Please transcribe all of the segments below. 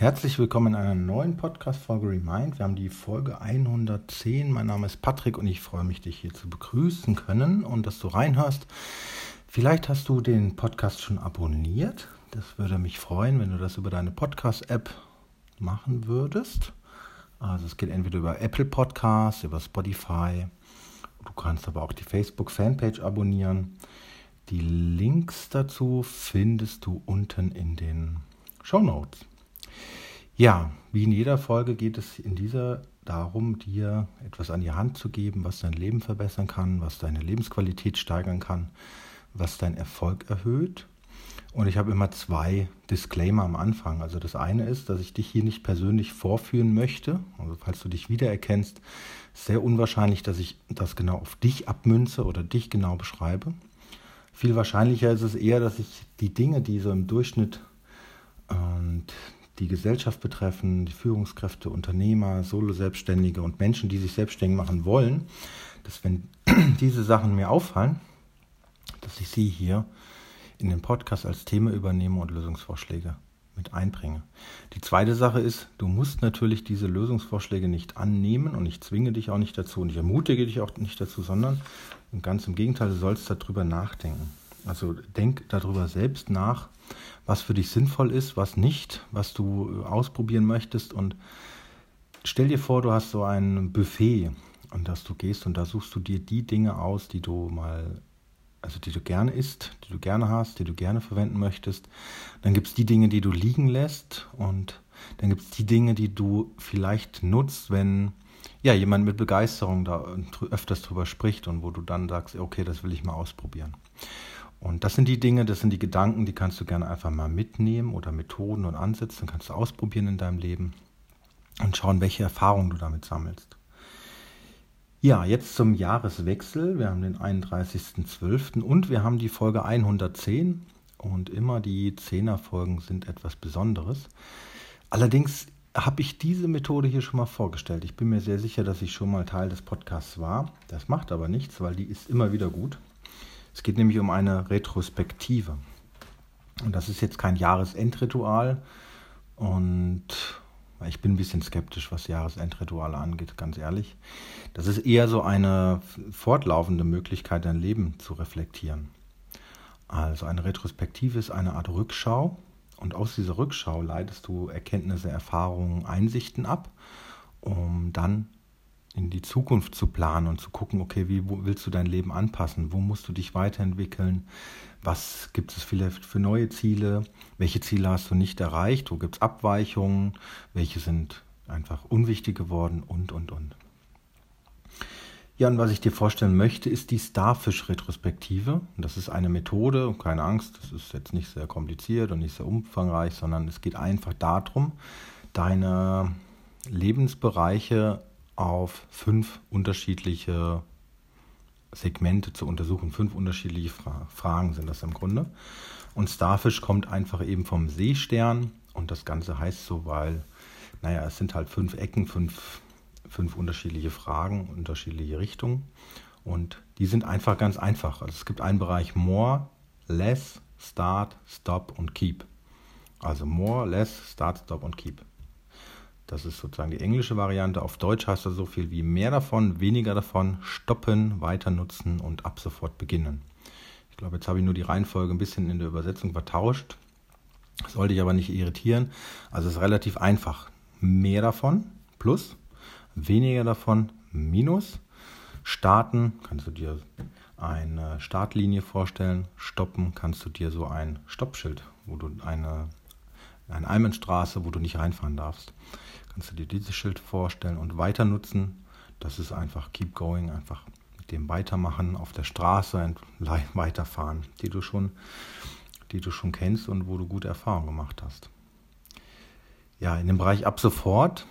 Herzlich willkommen in einer neuen Podcast-Folge Remind. Wir haben die Folge 110. Mein Name ist Patrick und ich freue mich, dich hier zu begrüßen können und dass du reinhörst. Vielleicht hast du den Podcast schon abonniert. Das würde mich freuen, wenn du das über deine Podcast-App machen würdest. Also es geht entweder über Apple Podcasts, über Spotify. Du kannst aber auch die Facebook-Fanpage abonnieren. Die Links dazu findest du unten in den Show Notes. Ja, wie in jeder Folge geht es in dieser darum, dir etwas an die Hand zu geben, was dein Leben verbessern kann, was deine Lebensqualität steigern kann, was deinen Erfolg erhöht. Und ich habe immer zwei Disclaimer am Anfang. Also das eine ist, dass ich dich hier nicht persönlich vorführen möchte. Also falls du dich wiedererkennst, ist sehr unwahrscheinlich, dass ich das genau auf dich abmünze oder dich genau beschreibe. Viel wahrscheinlicher ist es eher, dass ich die Dinge, die so im Durchschnitt und die Gesellschaft betreffen, die Führungskräfte, Unternehmer, Solo-Selbstständige und Menschen, die sich selbstständig machen wollen, dass wenn diese Sachen mir auffallen, dass ich sie hier in den Podcast als Thema übernehme und Lösungsvorschläge mit einbringe. Die zweite Sache ist, du musst natürlich diese Lösungsvorschläge nicht annehmen und ich zwinge dich auch nicht dazu und ich ermutige dich auch nicht dazu, sondern ganz im Gegenteil, du sollst darüber nachdenken. Also denk darüber selbst nach, was für dich sinnvoll ist, was nicht, was du ausprobieren möchtest. Und stell dir vor, du hast so ein Buffet und dass du gehst und da suchst du dir die Dinge aus, die du mal, also die du gerne isst, die du gerne hast, die du gerne verwenden möchtest. Dann gibt es die Dinge, die du liegen lässt und dann gibt es die Dinge, die du vielleicht nutzt, wenn ja, jemand mit Begeisterung da öfters drüber spricht und wo du dann sagst, okay, das will ich mal ausprobieren. Und das sind die Dinge, das sind die Gedanken, die kannst du gerne einfach mal mitnehmen oder Methoden und Ansätze, kannst du ausprobieren in deinem Leben und schauen, welche Erfahrungen du damit sammelst. Ja, jetzt zum Jahreswechsel. Wir haben den 31.12. und wir haben die Folge 110 und immer die 10er Folgen sind etwas Besonderes. Allerdings habe ich diese Methode hier schon mal vorgestellt. Ich bin mir sehr sicher, dass ich schon mal Teil des Podcasts war. Das macht aber nichts, weil die ist immer wieder gut. Es geht nämlich um eine Retrospektive. Und das ist jetzt kein Jahresendritual. Und ich bin ein bisschen skeptisch, was Jahresendrituale angeht, ganz ehrlich. Das ist eher so eine fortlaufende Möglichkeit, dein Leben zu reflektieren. Also eine Retrospektive ist eine Art Rückschau. Und aus dieser Rückschau leitest du Erkenntnisse, Erfahrungen, Einsichten ab, um dann in die Zukunft zu planen und zu gucken, okay, wie willst du dein Leben anpassen? Wo musst du dich weiterentwickeln? Was gibt es vielleicht für neue Ziele? Welche Ziele hast du nicht erreicht? Wo gibt es Abweichungen? Welche sind einfach unwichtig geworden? Und, und, und. Ja, und was ich dir vorstellen möchte, ist die Starfish-Retrospektive. Das ist eine Methode, keine Angst, das ist jetzt nicht sehr kompliziert und nicht sehr umfangreich, sondern es geht einfach darum, deine Lebensbereiche auf fünf unterschiedliche Segmente zu untersuchen. Fünf unterschiedliche Fra Fragen sind das im Grunde. Und Starfish kommt einfach eben vom Seestern und das Ganze heißt so, weil, naja, es sind halt fünf Ecken, fünf, fünf unterschiedliche Fragen, unterschiedliche Richtungen. Und die sind einfach ganz einfach. Also es gibt einen Bereich More, Less, Start, Stop und Keep. Also More, Less, Start, Stop und Keep. Das ist sozusagen die englische Variante. Auf Deutsch heißt das so viel wie mehr davon, weniger davon, stoppen, weiter nutzen und ab sofort beginnen. Ich glaube, jetzt habe ich nur die Reihenfolge ein bisschen in der Übersetzung vertauscht. Sollte ich aber nicht irritieren. Also es ist relativ einfach. Mehr davon plus, weniger davon minus. Starten kannst du dir eine Startlinie vorstellen. Stoppen kannst du dir so ein Stoppschild, wo du eine, eine Einbahnstraße, wo du nicht reinfahren darfst kannst du dir dieses Schild vorstellen und weiter nutzen. Das ist einfach Keep Going, einfach mit dem Weitermachen auf der Straße weiterfahren, die du schon, die du schon kennst und wo du gute Erfahrungen gemacht hast. Ja, in dem Bereich ab sofort,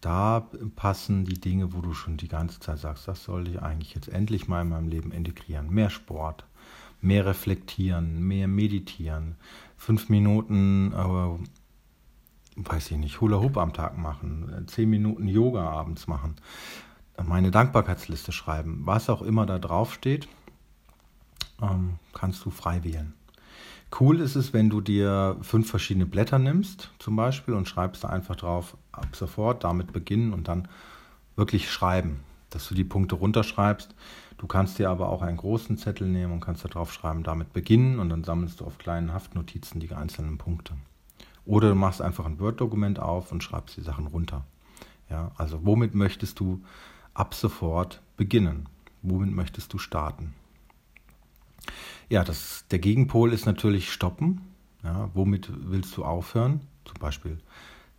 da passen die Dinge, wo du schon die ganze Zeit sagst, das soll ich eigentlich jetzt endlich mal in meinem Leben integrieren. Mehr Sport, mehr reflektieren, mehr meditieren, fünf Minuten äh, weiß ich nicht, Hula Hoop am Tag machen, zehn Minuten Yoga abends machen, meine Dankbarkeitsliste schreiben, was auch immer da drauf steht, ähm, kannst du frei wählen. Cool ist es, wenn du dir fünf verschiedene Blätter nimmst, zum Beispiel, und schreibst da einfach drauf, ab sofort damit beginnen und dann wirklich schreiben, dass du die Punkte runterschreibst. Du kannst dir aber auch einen großen Zettel nehmen und kannst da drauf schreiben, damit beginnen und dann sammelst du auf kleinen Haftnotizen die einzelnen Punkte. Oder du machst einfach ein Word-Dokument auf und schreibst die Sachen runter. Ja, also womit möchtest du ab sofort beginnen? Womit möchtest du starten? Ja, das, der Gegenpol ist natürlich stoppen. Ja, womit willst du aufhören? Zum Beispiel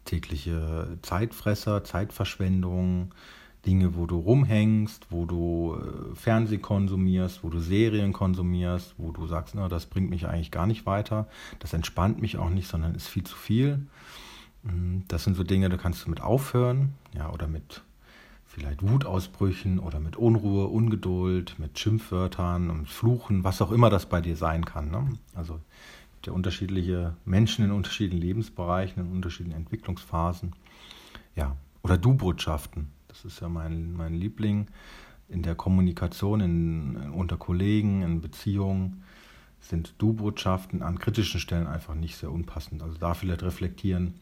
tägliche Zeitfresser, Zeitverschwendung, Dinge, wo du rumhängst, wo du äh, Fernsehen konsumierst, wo du Serien konsumierst, wo du sagst, na, das bringt mich eigentlich gar nicht weiter, das entspannt mich auch nicht, sondern ist viel zu viel. Mm, das sind so Dinge, da kannst du mit aufhören, ja, oder mit vielleicht Wutausbrüchen oder mit Unruhe, Ungeduld, mit Schimpfwörtern und Fluchen, was auch immer das bei dir sein kann. Ne? Also der unterschiedliche Menschen in unterschiedlichen Lebensbereichen, in unterschiedlichen Entwicklungsphasen. Ja, oder Du-Botschaften. Das ist ja mein, mein Liebling in der Kommunikation in, unter Kollegen, in Beziehungen sind Du-Botschaften an kritischen Stellen einfach nicht sehr unpassend. Also da vielleicht reflektieren,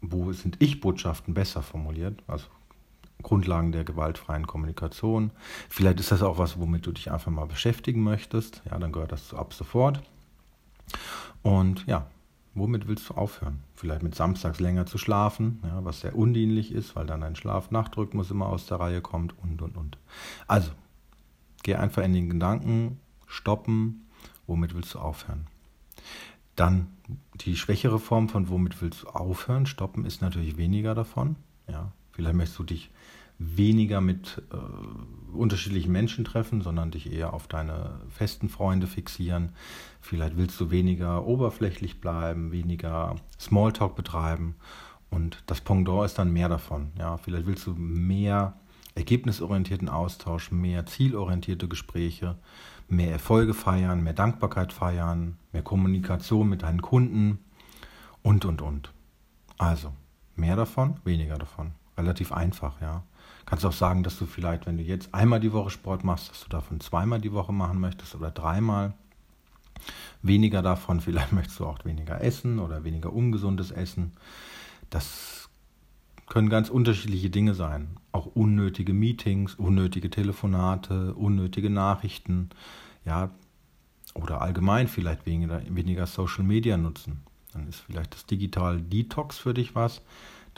wo sind Ich-Botschaften besser formuliert, also Grundlagen der gewaltfreien Kommunikation. Vielleicht ist das auch was, womit du dich einfach mal beschäftigen möchtest. Ja, dann gehört das ab sofort. Und ja, womit willst du aufhören? Vielleicht mit samstags länger zu schlafen, ja, was sehr undienlich ist, weil dann dein Schlaf-Nacht-Rhythmus immer aus der Reihe kommt und und und. Also, geh einfach in den Gedanken, stoppen, womit willst du aufhören? Dann die schwächere Form von womit willst du aufhören, stoppen ist natürlich weniger davon. Ja, vielleicht möchtest du dich weniger mit äh, unterschiedlichen Menschen treffen, sondern dich eher auf deine festen Freunde fixieren. Vielleicht willst du weniger oberflächlich bleiben, weniger Smalltalk betreiben und das Pendant ist dann mehr davon. Ja, vielleicht willst du mehr ergebnisorientierten Austausch, mehr zielorientierte Gespräche, mehr Erfolge feiern, mehr Dankbarkeit feiern, mehr Kommunikation mit deinen Kunden und und und. Also, mehr davon, weniger davon. Relativ einfach, ja. Kannst auch sagen, dass du vielleicht, wenn du jetzt einmal die Woche Sport machst, dass du davon zweimal die Woche machen möchtest oder dreimal. Weniger davon, vielleicht möchtest du auch weniger essen oder weniger ungesundes Essen. Das können ganz unterschiedliche Dinge sein. Auch unnötige Meetings, unnötige Telefonate, unnötige Nachrichten. Ja, oder allgemein vielleicht weniger, weniger Social Media nutzen. Dann ist vielleicht das Digital Detox für dich was.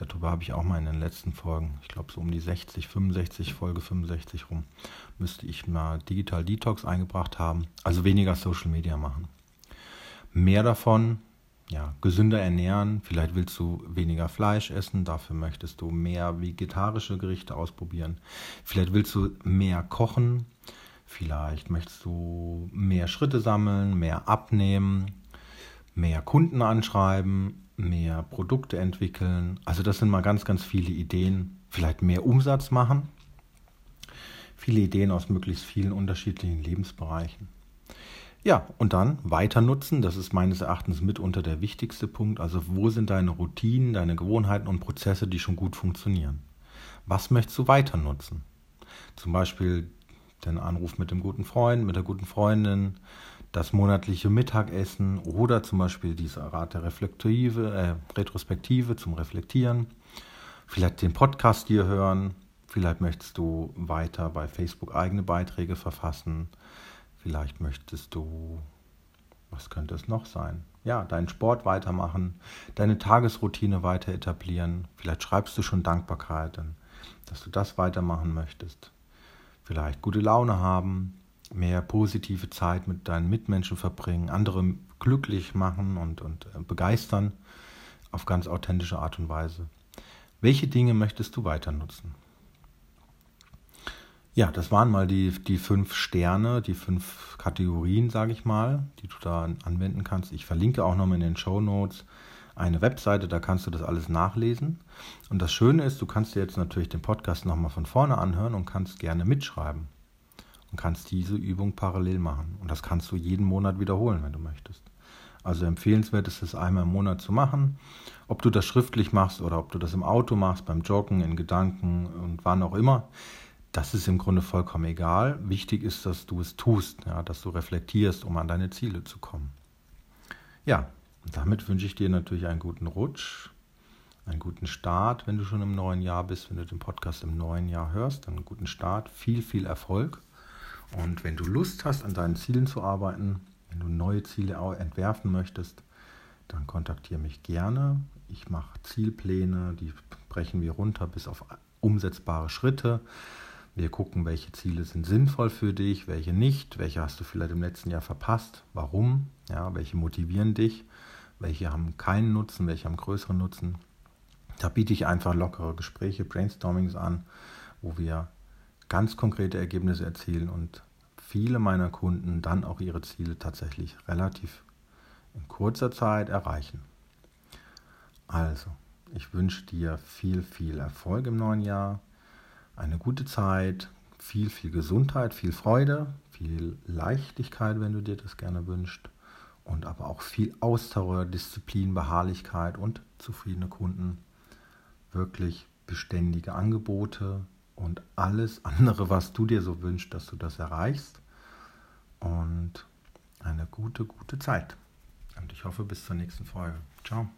Darüber habe ich auch mal in den letzten Folgen, ich glaube so um die 60, 65, Folge 65 rum, müsste ich mal Digital Detox eingebracht haben. Also weniger Social Media machen. Mehr davon, ja, gesünder ernähren. Vielleicht willst du weniger Fleisch essen, dafür möchtest du mehr vegetarische Gerichte ausprobieren. Vielleicht willst du mehr kochen. Vielleicht möchtest du mehr Schritte sammeln, mehr abnehmen, mehr Kunden anschreiben, mehr Produkte entwickeln. Also das sind mal ganz, ganz viele Ideen. Vielleicht mehr Umsatz machen. Viele Ideen aus möglichst vielen unterschiedlichen Lebensbereichen. Ja, und dann weiter nutzen. Das ist meines Erachtens mitunter der wichtigste Punkt. Also wo sind deine Routinen, deine Gewohnheiten und Prozesse, die schon gut funktionieren? Was möchtest du weiter nutzen? Zum Beispiel den Anruf mit dem guten Freund, mit der guten Freundin, das monatliche Mittagessen oder zum Beispiel diese Rat der Reflektive, äh, Retrospektive zum Reflektieren. Vielleicht den Podcast hier hören. Vielleicht möchtest du weiter bei Facebook eigene Beiträge verfassen. Vielleicht möchtest du, was könnte es noch sein? Ja, deinen Sport weitermachen, deine Tagesroutine weiter etablieren. Vielleicht schreibst du schon Dankbarkeiten, dass du das weitermachen möchtest. Vielleicht gute Laune haben, mehr positive Zeit mit deinen Mitmenschen verbringen, andere glücklich machen und, und äh, begeistern auf ganz authentische Art und Weise. Welche Dinge möchtest du weiter nutzen? Ja, das waren mal die, die fünf Sterne, die fünf Kategorien, sage ich mal, die du da anwenden kannst. Ich verlinke auch nochmal in den Show Notes eine Webseite, da kannst du das alles nachlesen. Und das Schöne ist, du kannst dir jetzt natürlich den Podcast nochmal von vorne anhören und kannst gerne mitschreiben und kannst diese Übung parallel machen. Und das kannst du jeden Monat wiederholen, wenn du möchtest. Also empfehlenswert ist es einmal im Monat zu machen. Ob du das schriftlich machst oder ob du das im Auto machst, beim Joggen, in Gedanken und wann auch immer, das ist im Grunde vollkommen egal. Wichtig ist, dass du es tust, ja, dass du reflektierst, um an deine Ziele zu kommen. Ja, und damit wünsche ich dir natürlich einen guten Rutsch, einen guten Start, wenn du schon im neuen Jahr bist, wenn du den Podcast im neuen Jahr hörst, dann einen guten Start, viel, viel Erfolg. Und wenn du Lust hast, an deinen Zielen zu arbeiten, wenn du neue Ziele entwerfen möchtest, dann kontaktiere mich gerne. Ich mache Zielpläne, die brechen wir runter bis auf umsetzbare Schritte. Wir gucken, welche Ziele sind sinnvoll für dich, welche nicht, welche hast du vielleicht im letzten Jahr verpasst, warum, ja, welche motivieren dich, welche haben keinen Nutzen, welche haben größeren Nutzen. Da biete ich einfach lockere Gespräche, Brainstormings an, wo wir ganz konkrete Ergebnisse erzielen und viele meiner Kunden dann auch ihre Ziele tatsächlich relativ in kurzer Zeit erreichen. Also, ich wünsche dir viel, viel Erfolg im neuen Jahr, eine gute Zeit, viel, viel Gesundheit, viel Freude, viel Leichtigkeit, wenn du dir das gerne wünschst, und aber auch viel Ausdauer, Disziplin, Beharrlichkeit und zufriedene Kunden. Wirklich beständige Angebote und alles andere, was du dir so wünschst, dass du das erreichst. Und eine gute, gute Zeit. Und ich hoffe bis zur nächsten Folge. Ciao.